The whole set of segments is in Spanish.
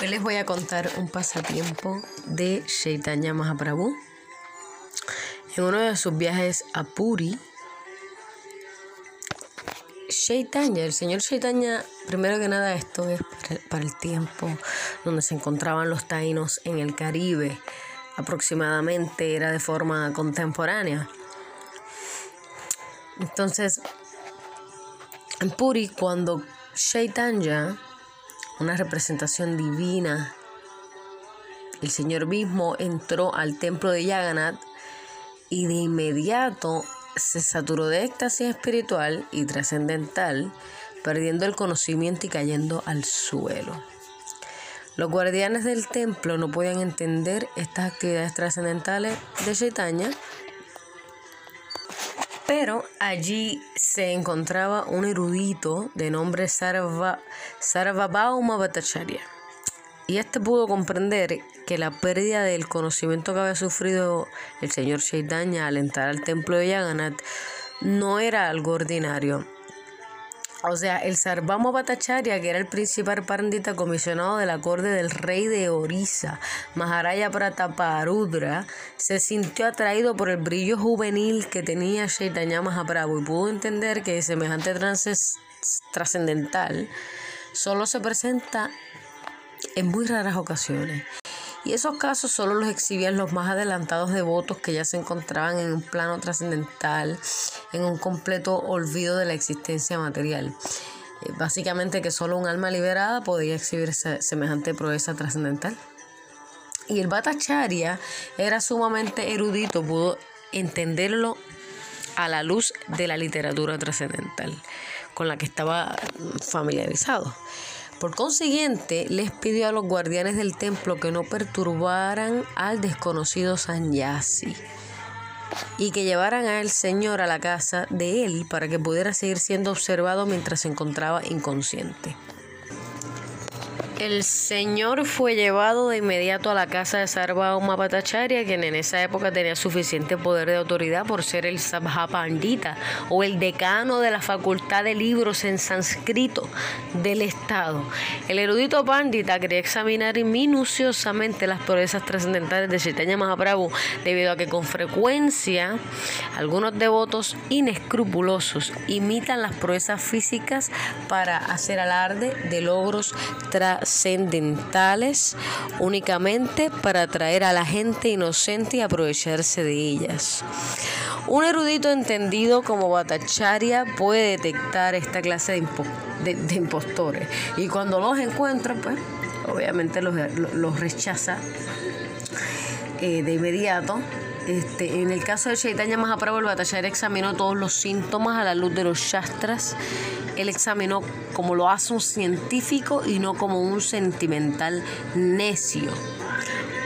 Hoy les voy a contar un pasatiempo de Chaitanya Mahaprabhu. En uno de sus viajes a Puri, Chaitanya, el señor Chaitanya, primero que nada esto es para el tiempo donde se encontraban los taínos en el Caribe, aproximadamente era de forma contemporánea. Entonces, en Puri, cuando Chaitanya una representación divina. El Señor mismo entró al templo de Yaganat y de inmediato se saturó de éxtasis espiritual y trascendental, perdiendo el conocimiento y cayendo al suelo. Los guardianes del templo no podían entender estas actividades trascendentales de Chaitanya, pero allí se encontraba un erudito de nombre Sarva, Sarvabhauma Bhattacharya. Y este pudo comprender que la pérdida del conocimiento que había sufrido el señor Chaitanya al entrar al templo de Yaganat no era algo ordinario, o sea, el Sarvamo Bhattacharya, que era el principal pandita comisionado de la corte del rey de Orissa, Maharaya Prataparudra, se sintió atraído por el brillo juvenil que tenía Chaitanya Mahaprabhu y pudo entender que semejante trance trascendental solo se presenta en muy raras ocasiones y esos casos solo los exhibían los más adelantados devotos que ya se encontraban en un plano trascendental, en un completo olvido de la existencia material. Eh, básicamente que solo un alma liberada podía exhibir semejante proeza trascendental. Y el Bhattacharya era sumamente erudito, pudo entenderlo a la luz de la literatura trascendental con la que estaba familiarizado. Por consiguiente, les pidió a los guardianes del templo que no perturbaran al desconocido Sanyasi y que llevaran al Señor a la casa de él para que pudiera seguir siendo observado mientras se encontraba inconsciente. El señor fue llevado de inmediato a la casa de Sarvabhauma Bhattacharya, quien en esa época tenía suficiente poder de autoridad por ser el Sabhapandita o el decano de la facultad de libros en sánscrito del Estado. El erudito Pandita quería examinar minuciosamente las proezas trascendentales de Chaitanya Mahaprabhu, debido a que con frecuencia algunos devotos inescrupulosos imitan las proezas físicas para hacer alarde de logros trascendentales trascendentales únicamente para atraer a la gente inocente y aprovecharse de ellas. Un erudito entendido como Bhattacharya puede detectar esta clase de, impostores y cuando los encuentra, pues obviamente los, rechaza eh, de inmediato. Este, en el caso de Chaitanya Mahaprabhu, el Bhattacharya examinó todos los síntomas a la luz de los shastras él examinó como lo hace un científico y no como un sentimental necio.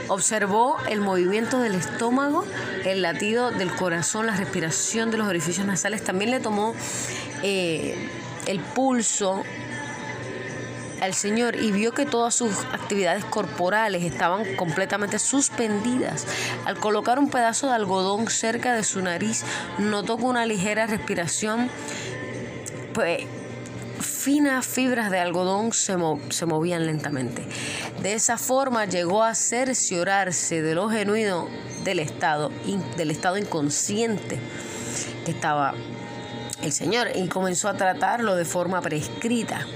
Observó el movimiento del estómago, el latido del corazón, la respiración de los orificios nasales. También le tomó eh, el pulso al Señor y vio que todas sus actividades corporales estaban completamente suspendidas. Al colocar un pedazo de algodón cerca de su nariz, notó que una ligera respiración pues, finas fibras de algodón se, movían lentamente. De esa forma llegó a cerciorarse de lo genuino del estado, del estado inconsciente que estaba el Señor y comenzó a tratarlo de forma prescrita.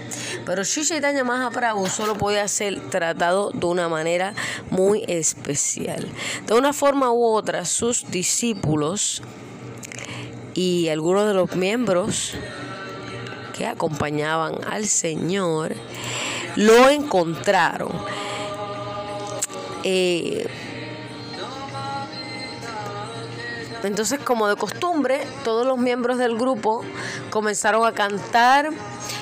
Pero Sri Chaitanya Mahaprabhu solo podía ser tratado de una manera muy especial. De una forma u otra, sus discípulos y algunos de los miembros que acompañaban al Señor lo encontraron. Eh, entonces, como de costumbre, todos los miembros del grupo comenzaron a cantar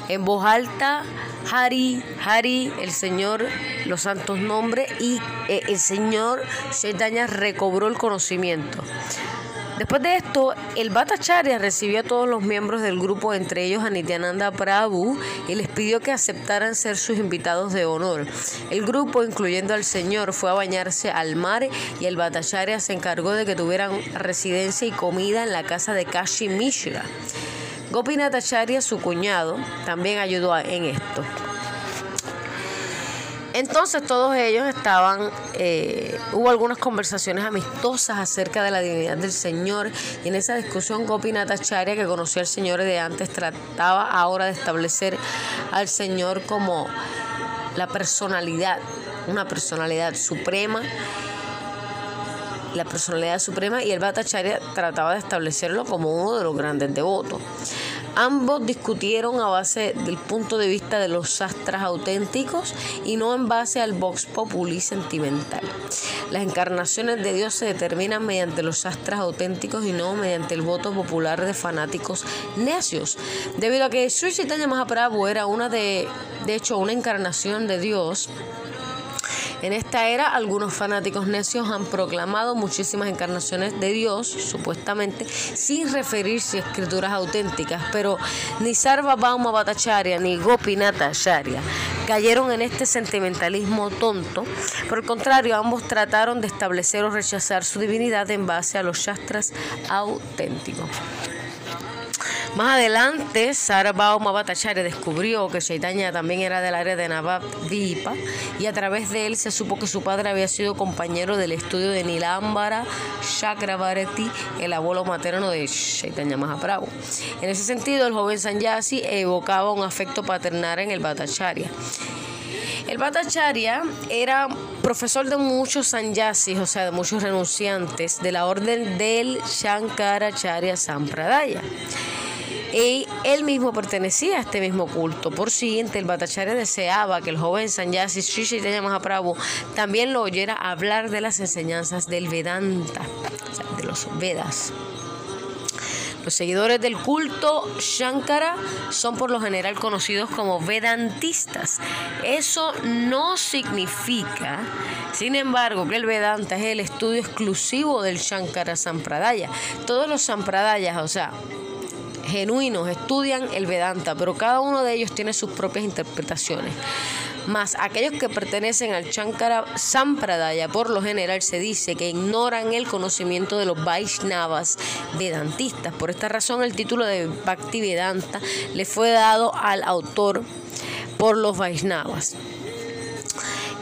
en voz alta, Hari, Hari, el Señor, los santos nombres, y eh, el Señor Chaitanya recobró el conocimiento. Después de esto, el Bhattacharya recibió a todos los miembros del grupo, entre ellos a Nityananda Prabhu, y les pidió que aceptaran ser sus invitados de honor. El grupo, incluyendo al señor, fue a bañarse al mar y el Bhattacharya se encargó de que tuvieran residencia y comida en la casa de Kashi Mishra. Gopinath Acharya, su cuñado, también ayudó en esto. Entonces todos ellos estaban, eh, hubo algunas conversaciones amistosas acerca de la divinidad del Señor y en esa discusión Gopinath Acharya, que conocía al Señor de antes, trataba ahora de establecer al Señor como la personalidad, una personalidad suprema la personalidad suprema y el Bhattacharya trataba de establecerlo como uno de los grandes devotos. Ambos discutieron a base del punto de vista de los sastras auténticos y no en base al vox populi sentimental. Las encarnaciones de Dios se determinan mediante los sastras auténticos y no mediante el voto popular de fanáticos necios. Debido a que Sri Chaitanya Mahaprabhu era una de, de hecho, una encarnación de Dios, en esta era, algunos fanáticos necios han proclamado muchísimas encarnaciones de Dios, supuestamente, sin referirse a escrituras auténticas, pero ni Sarvabhauma Bhattacharya ni Gopinata Acharya cayeron en este sentimentalismo tonto. Por el contrario, ambos trataron de establecer o rechazar su divinidad en base a los shastras auténticos. Más adelante, Sarabhauma Bhattacharya descubrió que Chaitanya también era del área de Navadvipa y a través de él se supo que su padre había sido compañero del estudio de Nilambara Chakravarti, el abuelo materno de Chaitanya Mahaprabhu. En ese sentido, el joven Sanyasi evocaba un afecto paternal en el Bhattacharya. El Bhattacharya era profesor de muchos sanyasis, o sea, de muchos renunciantes de la orden del Shankaracharya Sampradaya y él mismo pertenecía a este mismo culto. Por siguiente, el Bhattacharya deseaba que el joven Sanyasi Sri Chaitanya Mahaprabhu también lo oyera hablar de las enseñanzas del Vedanta, o sea, de los Vedas. Los seguidores del culto Shankara son por lo general conocidos como Vedantistas. Eso no significa, sin embargo, que el Vedanta es el estudio exclusivo del Shankara Sampradaya. Todos los Sampradayas, o sea, genuinos estudian el Vedanta, pero cada uno de ellos tiene sus propias interpretaciones. Más aquellos que pertenecen al Shankara Sampradaya, por lo general se dice que ignoran el conocimiento de los Vaishnavas Vedantistas. Por esta razón, el título de Bhakti Vedanta le fue dado al autor por los Vaishnavas.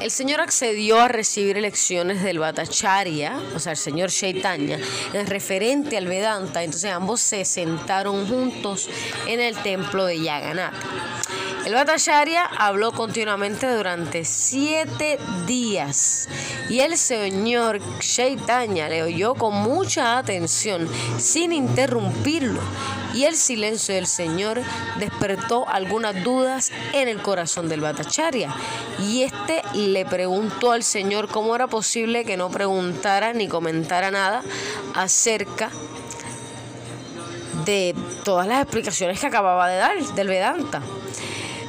El Señor accedió a recibir lecciones del Bhattacharya, o sea, el Señor Chaitanya, en referente al Vedanta. Entonces ambos se sentaron juntos en el templo de Yaganata. El Bhattacharya habló continuamente durante siete días. Y el señor Chaitanya le oyó con mucha atención sin interrumpirlo. Y el silencio del señor despertó algunas dudas en el corazón del Bhattacharya y este le preguntó al señor cómo era posible que no preguntara ni comentara nada acerca de todas las explicaciones que acababa de dar del Vedanta.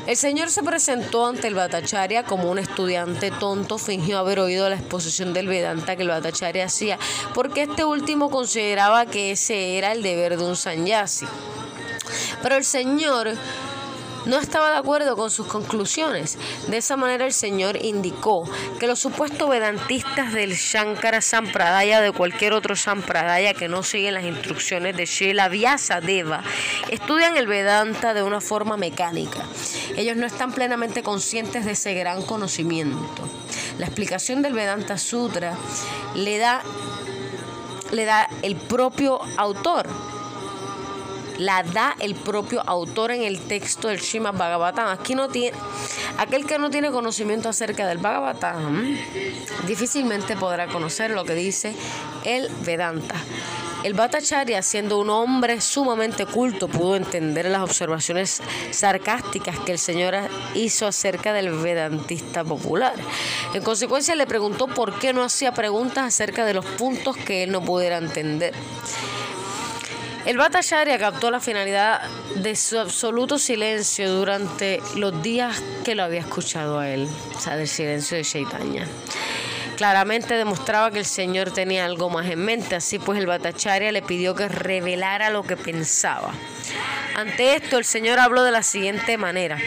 El señor se presentó ante el Bhattacharya como un estudiante tonto, fingió haber oído la exposición del Vedanta que el Bhattacharya hacía, porque este último consideraba que ese era el deber de un sanyasi. Pero el señor no estaba de acuerdo con sus conclusiones. De esa manera el Señor indicó que los supuestos vedantistas del Shankara Sampradaya de cualquier otro Sampradaya que no siguen las instrucciones de Shila Deva estudian el Vedanta de una forma mecánica. Ellos no están plenamente conscientes de ese gran conocimiento. La explicación del Vedanta Sutra le da, le da el propio autor la da el propio autor en el texto del Srimad Bhagavatam. Aquí no tiene, aquel que no tiene conocimiento acerca del Bhagavatam difícilmente podrá conocer lo que dice el Vedanta. El Bhattacharya, siendo un hombre sumamente culto, pudo entender las observaciones sarcásticas que el Señor hizo acerca del vedantista popular. En consecuencia, le preguntó por qué no hacía preguntas acerca de los puntos que él no pudiera entender. El Bhattacharya captó la finalidad de su absoluto silencio durante los días que lo había escuchado a él, o sea, del silencio de Chaitanya. Claramente demostraba que el Señor tenía algo más en mente, así pues el Bhattacharya le pidió que revelara lo que pensaba. Ante esto, el Señor habló de la siguiente manera.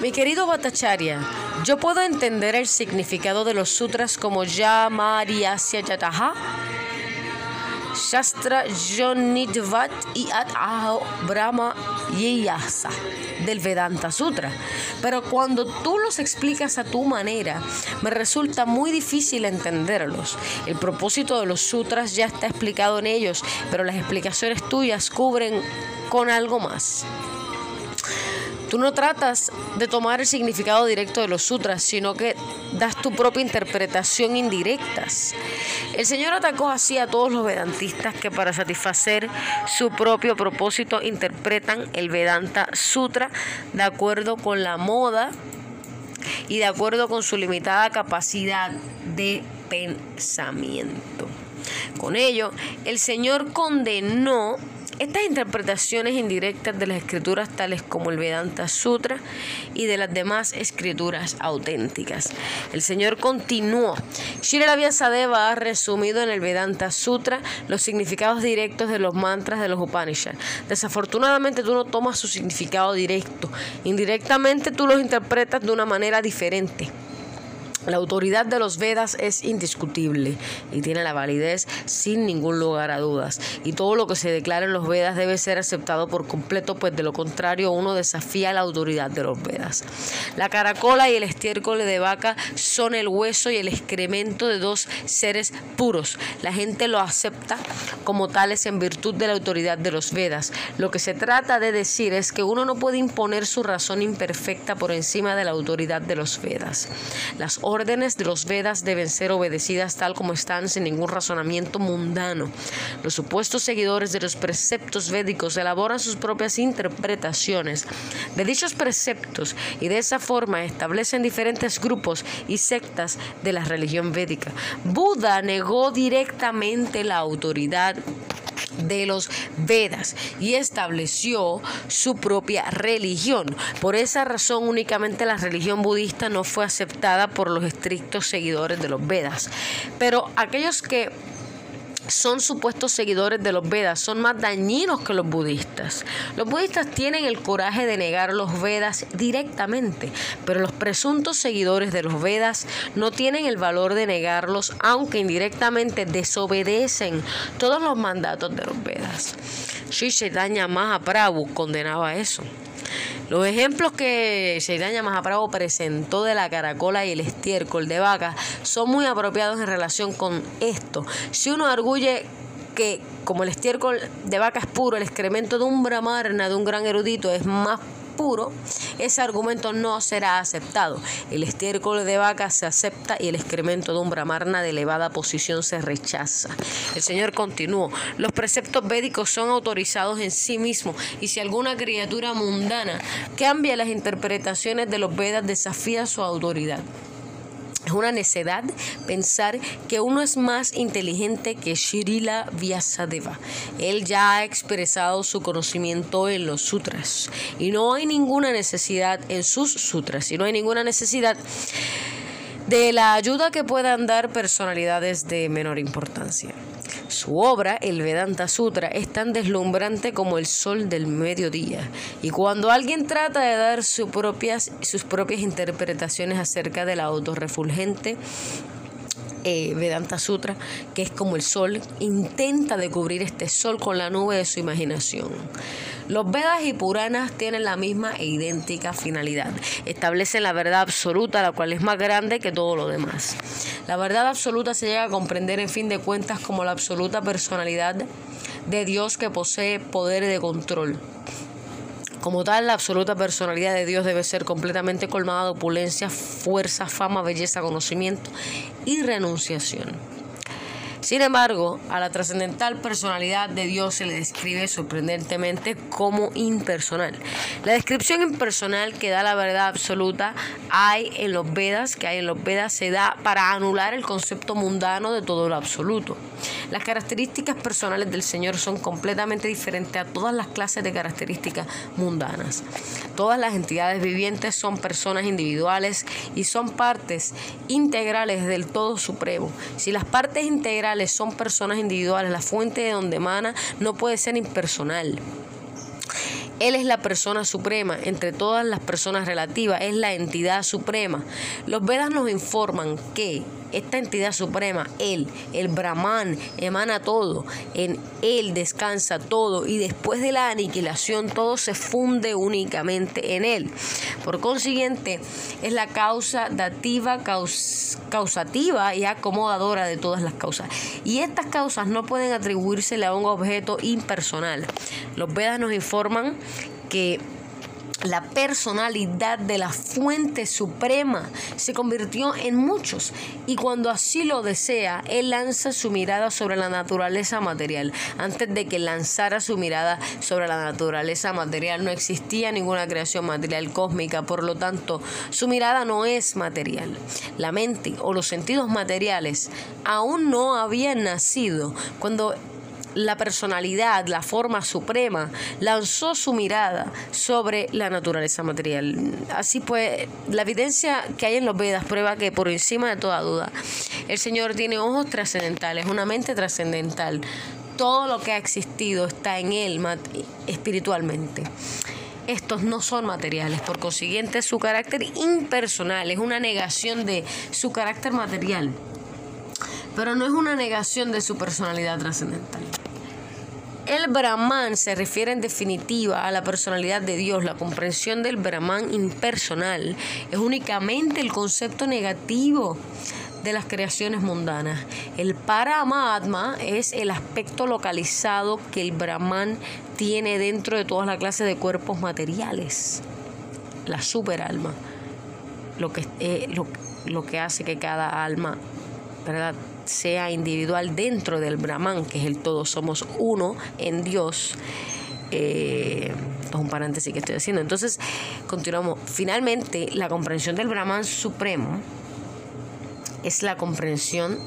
Mi querido Bhattacharya, yo puedo entender el significado de los sutras como Ya, Yasya, Yataha Shastra Yonidvat y Brahma Yiyasa del Vedanta Sutra. Pero cuando tú los explicas a tu manera, me resulta muy difícil entenderlos. El propósito de los sutras ya está explicado en ellos, pero las explicaciones tuyas cubren con algo más. Tú no tratas de tomar el significado directo de los sutras, sino que das tu propia interpretación indirectas. El Señor atacó así a todos los vedantistas que para satisfacer su propio propósito interpretan el Vedanta Sutra de acuerdo con la moda y de acuerdo con su limitada capacidad de pensamiento. Con ello, el Señor condenó estas interpretaciones indirectas de las escrituras tales como el Vedanta Sutra y de las demás escrituras auténticas. El Señor continuó. Srila Vyasadeva ha resumido en el Vedanta Sutra los significados directos de los mantras de los Upanishads. Desafortunadamente tú no tomas su significado directo. Indirectamente tú los interpretas de una manera diferente. La autoridad de los Vedas es indiscutible y tiene la validez sin ningún lugar a dudas. Y todo lo que se declara en los Vedas debe ser aceptado por completo, pues de lo contrario uno desafía la autoridad de los Vedas. La caracola y el estiércol de vaca son el hueso y el excremento de dos seres puros. La gente lo acepta como tales en virtud de la autoridad de los Vedas. Lo que se trata de decir es que uno no puede imponer su razón imperfecta por encima de la autoridad de los Vedas. Las órdenes de los Vedas deben ser obedecidas tal como están sin ningún razonamiento mundano. Los supuestos seguidores de los preceptos védicos elaboran sus propias interpretaciones de dichos preceptos y de esa forma establecen diferentes grupos y sectas de la religión védica. Buda negó directamente la autoridad de los Vedas y estableció su propia religión. Por esa razón únicamente la religión budista no fue aceptada por los estrictos seguidores de los Vedas. Pero aquellos que son supuestos seguidores de los Vedas, son más dañinos que los budistas. Los budistas tienen el coraje de negar los Vedas directamente, pero los presuntos seguidores de los Vedas no tienen el valor de negarlos, aunque indirectamente desobedecen todos los mandatos de los Vedas. Sri Chaitanya Mahaprabhu condenaba eso. Los ejemplos que Chaitanya Mahaprabhu presentó de la caracola y el estiércol de vaca son muy apropiados en relación con esto. Si uno arguye que como el estiércol de vaca es puro, el excremento de un brahmarna, de un gran erudito, es más ese argumento no será aceptado. El estiércol de vaca se acepta y el excremento de un brahmarna de elevada posición se rechaza. El Señor continuó, los preceptos védicos son autorizados en sí mismos y si alguna criatura mundana cambia las interpretaciones de los Vedas desafía su autoridad. Es una necedad pensar que uno es más inteligente que Shirila Vyasadeva. Él ya ha expresado su conocimiento en los sutras y no hay ninguna necesidad en sus sutras y no hay ninguna necesidad de la ayuda que puedan dar personalidades de menor importancia. Su obra, el Vedanta Sutra, es tan deslumbrante como el sol del mediodía. Y cuando alguien trata de dar sus propias, interpretaciones acerca de la autorrefulgente eh, Vedanta Sutra, que es como el sol, intenta de cubrir este sol con la nube de su imaginación. Los Vedas y Puranas tienen la misma e idéntica finalidad. Establecen la verdad absoluta, la cual es más grande que todo lo demás. La verdad absoluta se llega a comprender en fin de cuentas como la absoluta personalidad de Dios que posee poder de control. Como tal, la absoluta personalidad de Dios debe ser completamente colmada de opulencia, fuerza, fama, belleza, conocimiento y renunciación. Sin embargo, a la trascendental personalidad de Dios se le describe sorprendentemente como impersonal. La descripción impersonal que da la verdad absoluta hay en los Vedas, que hay en los Vedas, se da para anular el concepto mundano de todo lo absoluto. Las características personales del Señor son completamente diferentes a todas las clases de características mundanas. Todas las entidades vivientes son personas individuales y son partes integrales del todo supremo. Si las partes integrales son personas individuales, la fuente de donde emana no puede ser impersonal. Él es la persona suprema, entre todas las personas relativas, es la entidad suprema. Los Vedas nos informan que esta entidad suprema, Él, el Brahman, emana todo, en Él descansa todo y después de la aniquilación todo se funde únicamente en Él. Por consiguiente, es la causa dativa, causativa y acomodadora de todas las causas. Y estas causas no pueden atribuírsele a un objeto impersonal. Los Vedas nos informan que la personalidad de la fuente suprema se convirtió en muchos y cuando así lo desea, él lanza su mirada sobre la naturaleza material. Antes de que lanzara su mirada sobre la naturaleza material no existía ninguna creación material cósmica, por lo tanto, su mirada no es material. La mente o los sentidos materiales aún no habían nacido cuando la personalidad, la forma suprema, lanzó su mirada sobre la naturaleza material. Así pues, la evidencia que hay en los Vedas prueba que por encima de toda duda, el Señor tiene ojos trascendentales, una mente trascendental. Todo lo que ha existido está en Él espiritualmente. Estos no son materiales, por consiguiente su carácter impersonal es una negación de su carácter material pero no es una negación de su personalidad trascendental. El Brahman se refiere en definitiva a la personalidad de Dios. La comprensión del Brahman impersonal es únicamente el concepto negativo de las creaciones mundanas. El Paramatma es el aspecto localizado que el Brahman tiene dentro de todas las clases de cuerpos materiales. La superalma. Lo que, eh, lo, lo que hace que cada alma ¿verdad? Sea individual dentro del Brahman, que es el todo, somos uno en Dios. Eh, es un paréntesis que estoy haciendo. Entonces, continuamos. Finalmente, la comprensión del Brahman supremo es la comprensión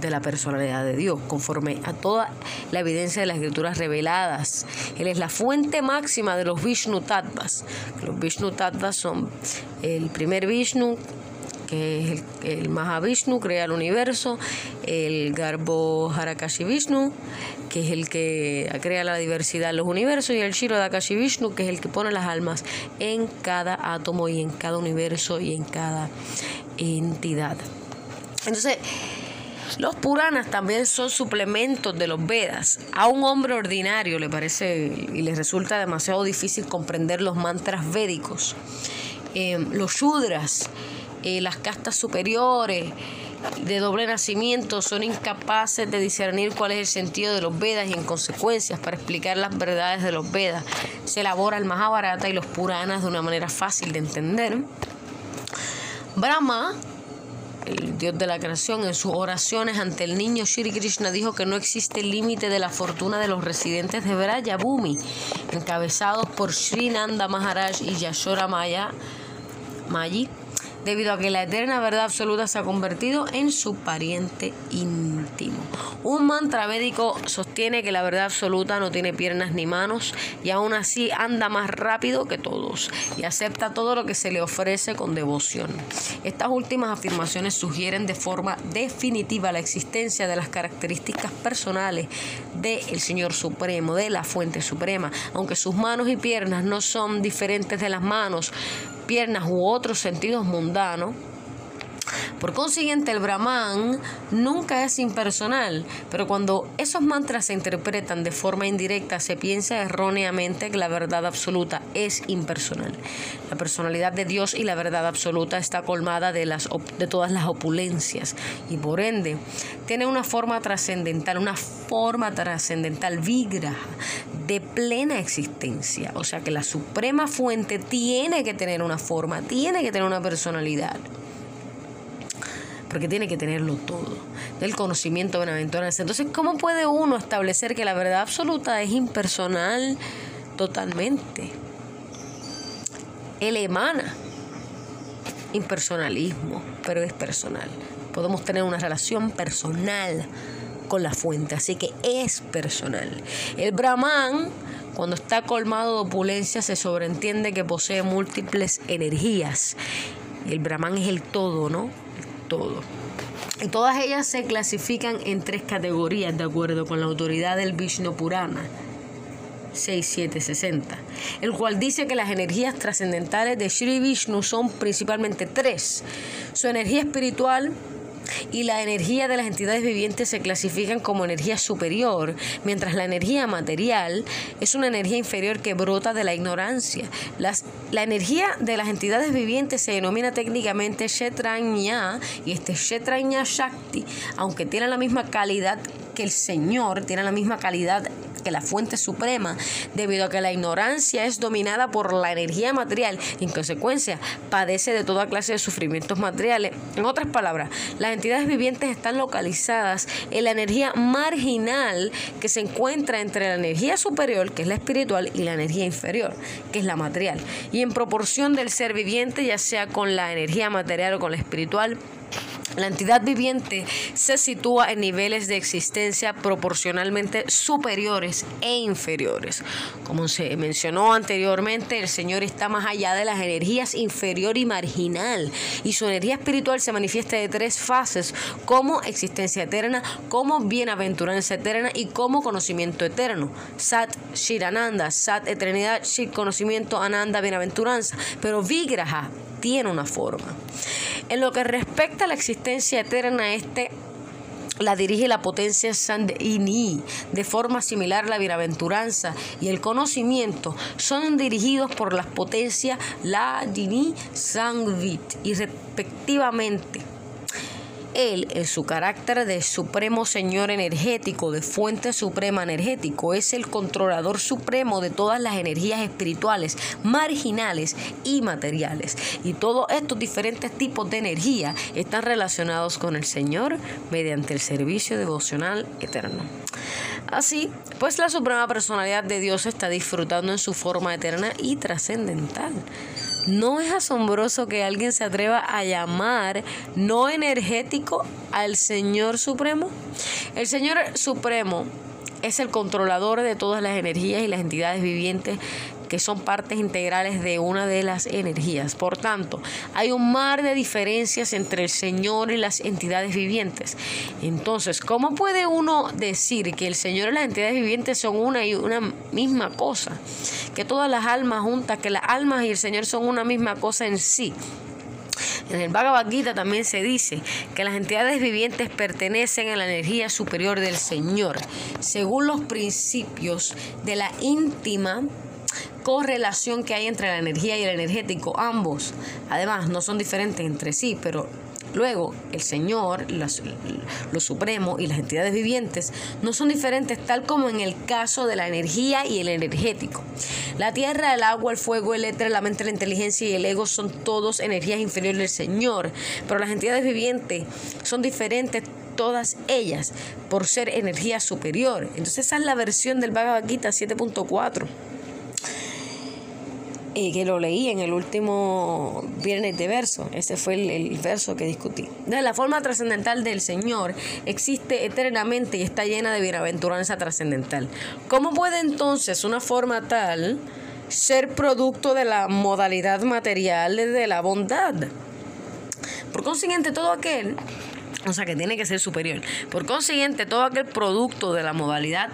de la personalidad de Dios, conforme a toda la evidencia de las escrituras reveladas. Él es la fuente máxima de los Vishnu Tattvas. Los Vishnu Tattvas son el primer Vishnu, que es el, el Mahavishnu, crea el universo, el Garbo Harakashi Vishnu, que es el que crea la diversidad de los universos, y el Shiro Dakashi Vishnu, que es el que pone las almas en cada átomo y en cada universo y en cada entidad. Entonces, los Puranas también son suplementos de los Vedas. A un hombre ordinario le parece y le resulta demasiado difícil comprender los mantras védicos. Eh, los Shudras eh, las castas superiores de doble nacimiento son incapaces de discernir cuál es el sentido de los Vedas y en consecuencias para explicar las verdades de los Vedas se elabora el Mahabharata y los Puranas de una manera fácil de entender. Brahma, el dios de la creación, en sus oraciones ante el niño Shri Krishna dijo que no existe límite de la fortuna de los residentes de Brayabhumi, encabezados por Sri Nanda Maharaj y Yashora Maya Mayi debido a que la eterna verdad absoluta se ha convertido en su pariente íntimo. Un mantra védico sostiene que la verdad absoluta no tiene piernas ni manos y aún así anda más rápido que todos y acepta todo lo que se le ofrece con devoción. Estas últimas afirmaciones sugieren de forma definitiva la existencia de las características personales del Señor Supremo, de la Fuente Suprema, aunque sus manos y piernas no son diferentes de las manos, piernas u otros sentidos mundanos, por consiguiente, el Brahman nunca es impersonal, pero cuando esos mantras se interpretan de forma indirecta, se piensa erróneamente que la verdad absoluta es impersonal. La personalidad de Dios y la verdad absoluta está colmada de, las, de todas las opulencias y por ende tiene una forma trascendental, una forma trascendental vigra de plena existencia. O sea que la suprema fuente tiene que tener una forma, tiene que tener una personalidad porque tiene que tenerlo todo, del conocimiento benaventuranza. Entonces, ¿cómo puede uno establecer que la verdad absoluta es impersonal totalmente? Él emana impersonalismo, pero es personal. Podemos tener una relación personal con la fuente, así que es personal. El Brahman, cuando está colmado de opulencia, se sobreentiende que posee múltiples energías. El Brahman es el todo, ¿no? todo. Y todas ellas se clasifican en tres categorías de acuerdo con la autoridad del Vishnu Purana 6760, el cual dice que las energías trascendentales de Sri Vishnu son principalmente tres: su energía espiritual y la energía de las entidades vivientes se clasifican como energía superior, mientras la energía material es una energía inferior que brota de la ignorancia. la energía de las entidades vivientes se denomina técnicamente Shetranya y este Shetranya Shakti, aunque tiene la misma calidad que el Señor, tiene la misma calidad que la fuente suprema, debido a que la ignorancia es dominada por la energía material y en consecuencia padece de toda clase de sufrimientos materiales. En otras palabras, las entidades vivientes están localizadas en la energía marginal que se encuentra entre la energía superior, que es la espiritual, y la energía inferior, que es la material. Y en proporción del ser viviente, ya sea con la energía material o con la espiritual, la entidad viviente se sitúa en niveles de existencia proporcionalmente superiores e inferiores. Como se mencionó anteriormente, el Señor está más allá de las energías inferior y marginal y su energía espiritual se manifiesta de tres fases como existencia eterna, como bienaventuranza eterna y como conocimiento eterno. Sat, Shirananda, Sat, eternidad, Shit, conocimiento, Ananda, bienaventuranza. Pero Vigraha tiene una forma. En lo que respecta a la existencia eterna, este la dirige la potencia Sandini. De forma similar, la bienaventuranza y el conocimiento son dirigidos por las potencias Ladini Sangvit y respectivamente. Él, en su carácter de supremo señor energético, de fuente suprema energético, es el controlador supremo de todas las energías espirituales, marginales y materiales. Y todos estos diferentes tipos de energía están relacionados con el Señor mediante el servicio devocional eterno. Así, pues la suprema personalidad de Dios está disfrutando en su forma eterna y trascendental. ¿No es asombroso que alguien se atreva a llamar no energético al Señor Supremo? El Señor Supremo es el controlador de todas las energías y las entidades vivientes que son partes integrales de una de las energías. Por tanto, hay un mar de diferencias entre el Señor y las entidades vivientes. Entonces, ¿cómo puede uno decir que el Señor y las entidades vivientes son una y una misma cosa? Que todas las almas juntas, que las almas y el Señor son una misma cosa en sí. En el Bhagavad Gita también se dice que las entidades vivientes pertenecen a la energía superior del Señor, según los principios de la íntima correlación que hay entre la energía y el energético. Ambos, además, no son diferentes entre sí, pero Luego, el Señor, lo supremo y las entidades vivientes no son diferentes tal como en el caso de la energía y el energético. La tierra, el agua, el fuego, el éter, la mente, la inteligencia y el ego son todos energías inferiores del Señor, pero las entidades vivientes son diferentes todas ellas por ser energía superior. Entonces esa es la versión del Bhagavad Gita 7.4 que lo leí en el último viernes de verso. Ese fue el, verso que discutí. la forma trascendental del Señor existe eternamente y está llena de bienaventuranza trascendental. ¿Cómo puede entonces una forma tal ser producto de la modalidad material de la bondad? Por consiguiente, todo aquel o sea, que tiene que ser superior. Por consiguiente, todo aquel producto de la modalidad,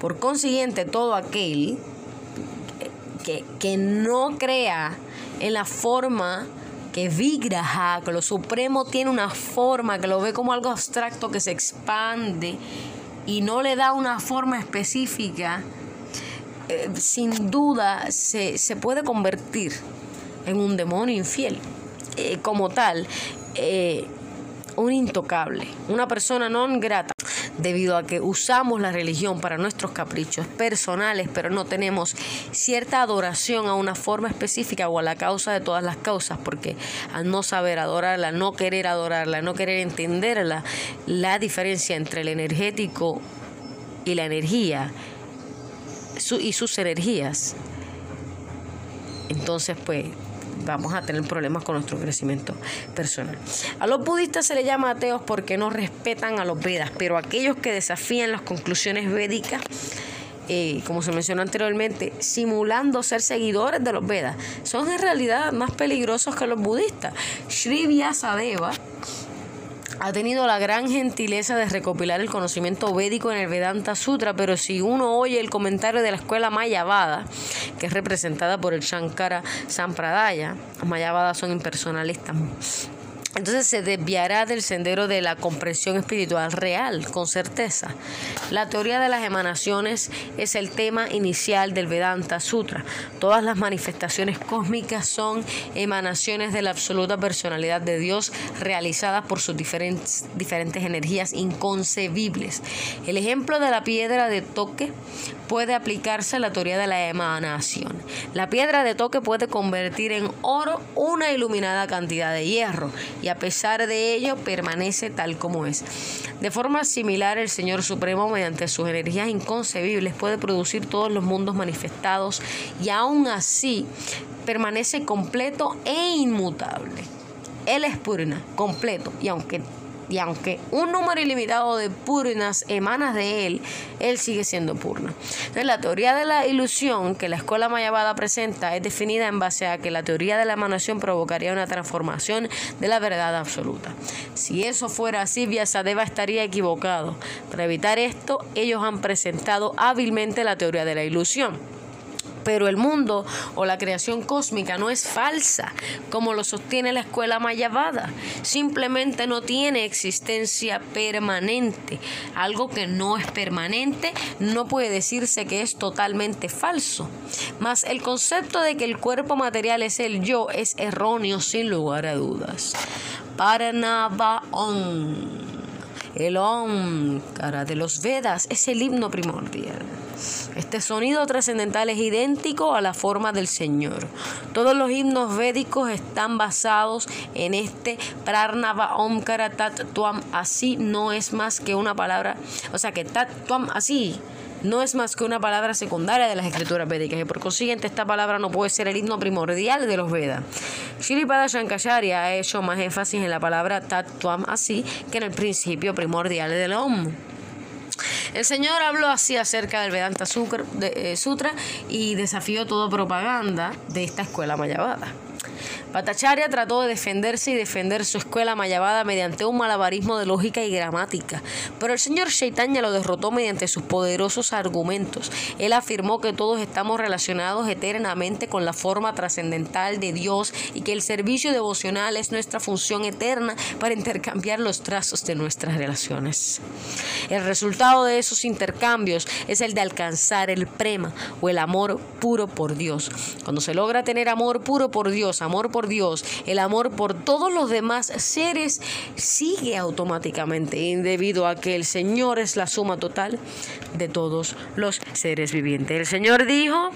por consiguiente, todo aquel que, no crea en la forma que Vigraha, que lo supremo tiene una forma, que lo ve como algo abstracto que se expande y no le da una forma específica, eh, sin duda se, puede convertir en un demonio infiel. Eh, como tal, eh, un intocable, una persona non grata debido a que usamos la religión para nuestros caprichos personales, pero no tenemos cierta adoración a una forma específica o a la causa de todas las causas, porque al no saber adorarla, no querer adorarla, no querer entenderla, la diferencia entre el energético y la energía y sus energías, entonces pues vamos a tener problemas con nuestro crecimiento personal. A los budistas se les llama ateos porque no respetan a los Vedas, pero aquellos que desafían las conclusiones védicas, eh, como se mencionó anteriormente, simulando ser seguidores de los Vedas, son en realidad más peligrosos que los budistas. Sri Vyasadeva ha tenido la gran gentileza de recopilar el conocimiento védico en el Vedanta Sutra, pero si uno oye el comentario de la escuela Mayavada, que es representada por el Shankara Sampradaya, los Mayavadas son impersonalistas, entonces se desviará del sendero de la comprensión espiritual real, con certeza. La teoría de las emanaciones es el tema inicial del Vedanta Sutra. Todas las manifestaciones cósmicas son emanaciones de la absoluta personalidad de Dios realizadas por sus diferentes, diferentes energías inconcebibles. El ejemplo de la piedra de toque puede aplicarse a la teoría de la emanación. La piedra de toque puede convertir en oro una iluminada cantidad de hierro y a pesar de ello permanece tal como es. De forma similar, el Señor Supremo, mediante sus energías inconcebibles, puede producir todos los mundos manifestados y aún así permanece completo e inmutable. Él es Purna, completo, y aunque y aunque un número ilimitado de purnas emana de él, él sigue siendo purna. Entonces, la teoría de la ilusión que la escuela mayavada presenta es definida en base a que la teoría de la emanación provocaría una transformación de la verdad absoluta. Si eso fuera así, Vyasadeva estaría equivocado. Para evitar esto, ellos han presentado hábilmente la teoría de la ilusión pero el mundo o la creación cósmica no es falsa, como lo sostiene la escuela mayavada. Simplemente no tiene existencia permanente. Algo que no es permanente no puede decirse que es totalmente falso. Mas el concepto de que el cuerpo material es el yo es erróneo sin lugar a dudas. Parnavaon. El Omkara de los Vedas es el himno primordial. Este sonido trascendental es idéntico a la forma del Señor. Todos los himnos védicos están basados en este Prarnava Omkara Tat Tuam. Así no es más que una palabra, o sea que Tat Tuam así no es más que una palabra secundaria de las escrituras védicas y por consiguiente esta palabra no puede ser el himno primordial de los Vedas. Shripada Shankacharya ha hecho más énfasis en la palabra Tuam así que en el principio primordial del Om. El Señor habló así acerca del Vedanta eh, Sutra y desafió toda propaganda de esta escuela mayavada. Patacharya trató de defenderse y defender su escuela mayavada mediante un malabarismo de lógica y gramática, pero el señor Chaitanya lo derrotó mediante sus poderosos argumentos. Él afirmó que todos estamos relacionados eternamente con la forma trascendental de Dios y que el servicio devocional es nuestra función eterna para intercambiar los trazos de nuestras relaciones. El resultado de esos intercambios es el de alcanzar el prema o el amor puro por Dios. Cuando se logra tener amor puro por Dios, amor por Dios, el amor por todos los demás seres sigue automáticamente debido a que el Señor es la suma total de todos los seres vivientes. El Señor dijo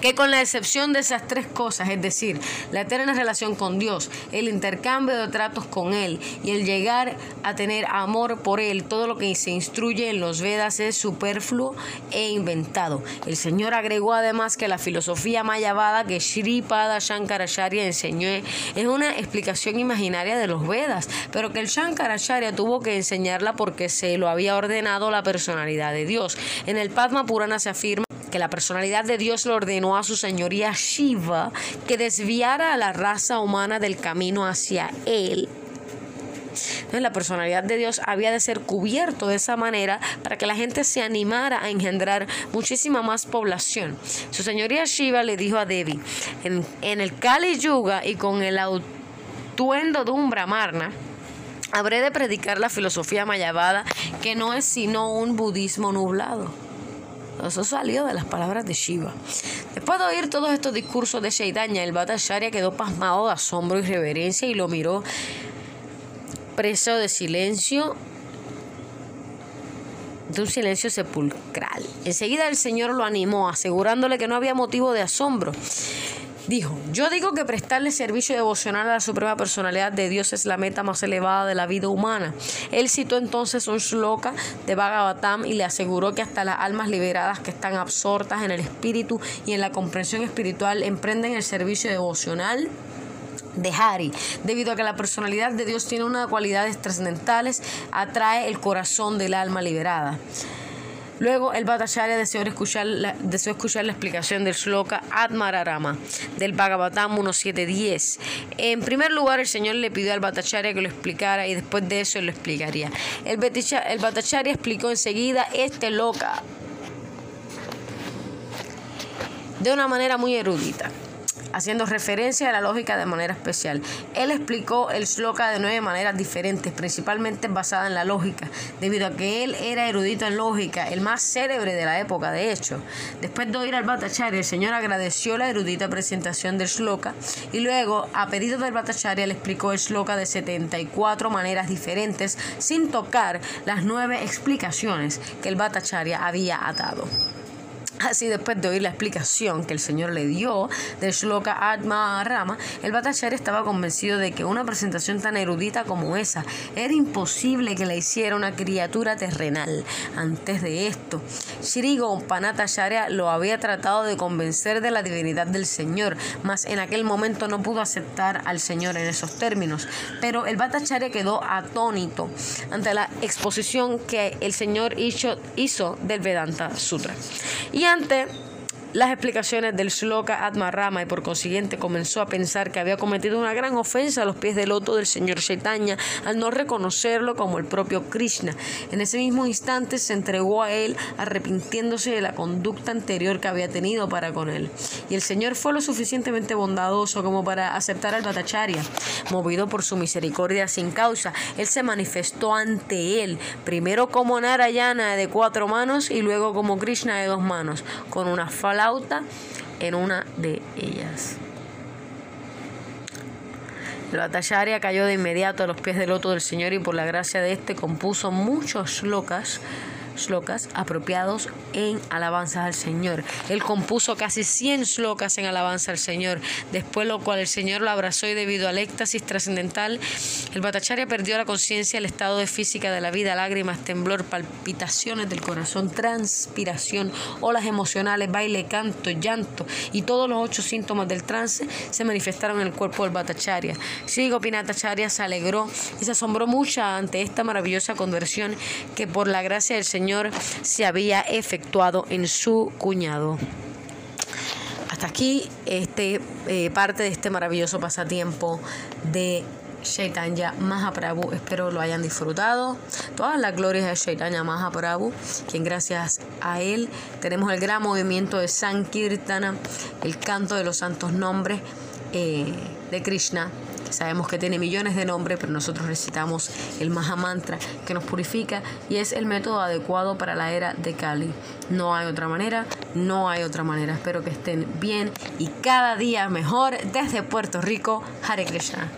que con la excepción de esas tres cosas, es decir, la eterna relación con Dios, el intercambio de tratos con Él y el llegar a tener amor por Él, todo lo que se instruye en los Vedas es superfluo e inventado. El Señor agregó además que la filosofía mayavada que Pada Shankaracharya enseñó es una explicación imaginaria de los Vedas, pero que el Shankaracharya tuvo que enseñarla porque se lo había ordenado la personalidad de Dios. En el Padma Purana se afirma que la personalidad de Dios le ordenó a su señoría Shiva que desviara a la raza humana del camino hacia él. La personalidad de Dios había de ser cubierto de esa manera para que la gente se animara a engendrar muchísima más población. Su señoría Shiva le dijo a Devi, en, el Kali Yuga y con el atuendo de un Brahmarna, habré de predicar la filosofía mayavada que no es sino un budismo nublado. Eso salió de las palabras de Shiva. Después de oír todos estos discursos de Chaitanya, el Bhattacharya quedó pasmado de asombro y reverencia y lo miró preso de silencio, de un silencio sepulcral. Enseguida el Señor lo animó, asegurándole que no había motivo de asombro. Dijo, yo digo que prestarle servicio devocional a la Suprema Personalidad de Dios es la meta más elevada de la vida humana. Él citó entonces un shloka de Bhagavatam y le aseguró que hasta las almas liberadas que están absortas en el espíritu y en la comprensión espiritual emprenden el servicio devocional de Hari, debido a que la personalidad de Dios tiene unas cualidades trascendentales, atrae el corazón del alma liberada. Luego el Bhattacharya deseó escuchar, la, escuchar la explicación del Shloka Atmararama del Bhagavatam 1.7.10. En primer lugar, el Señor le pidió al Bhattacharya que lo explicara y después de eso lo explicaría. El, el Bhattacharya explicó enseguida este loca de una manera muy erudita. Haciendo referencia a la lógica de manera especial. Él explicó el shloka de nueve maneras diferentes, principalmente basada en la lógica, debido a que él era erudito en lógica, el más célebre de la época, de hecho. Después de oír al Bhattacharya, el Señor agradeció la erudita presentación del shloka y luego, a pedido del Bhattacharya, le explicó el shloka de 74 maneras diferentes, sin tocar las nueve explicaciones que el Bhattacharya había atado. Así, después de oír la explicación que el Señor le dio del Shloka Atma Rama, el Bhattacharya estaba convencido de que una presentación tan erudita como esa era imposible que la hiciera una criatura terrenal. Antes de esto, Shri Gompanatacharya lo había tratado de convencer de la divinidad del Señor, mas en aquel momento no pudo aceptar al Señor en esos términos. Pero el Bhattacharya quedó atónito ante la exposición que el Señor hizo, del Vedanta Sutra. Y ante las explicaciones del Shloka Atmarama y por consiguiente comenzó a pensar que había cometido una gran ofensa a los pies del loto del señor Chaitanya al no reconocerlo como el propio Krishna. En ese mismo instante se entregó a él arrepintiéndose de la conducta anterior que había tenido para con él. Y el señor fue lo suficientemente bondadoso como para aceptar al Bhattacharya. Movido por su misericordia sin causa, él se manifestó ante él, primero como Narayana de cuatro manos y luego como Krishna de dos manos, con una en una de ellas. El Bhattacharya cayó de inmediato a los pies del loto del Señor y por la gracia de éste compuso muchos locas slokas apropiados en alabanza al Señor. Él compuso casi 100 slokas en alabanza al Señor, después lo cual el Señor lo abrazó y debido al éxtasis trascendental, el Bhattacharya perdió la conciencia, el estado de física de la vida, lágrimas, temblor, palpitaciones del corazón, transpiración, olas emocionales, baile, canto, llanto y todos los ocho síntomas del trance se manifestaron en el cuerpo del Bhattacharya. Sri Gopinatacharya se alegró y se asombró mucho ante esta maravillosa conversión que por la gracia del Se había efectuado en su cuñado. Hasta aquí este, eh, parte de este maravilloso pasatiempo de Chaitanya Mahaprabhu. Espero lo hayan disfrutado. Todas las glorias de Chaitanya Mahaprabhu, quien gracias a él tenemos el gran movimiento de Sankirtana, el canto de los santos nombres eh, de Krishna Sabemos que tiene millones de nombres, pero nosotros recitamos el Mahamantra que nos purifica y es el método adecuado para la era de Kali. No hay otra manera, no hay otra manera. Espero que estén bien y cada día mejor desde Puerto Rico. Hare Krishna.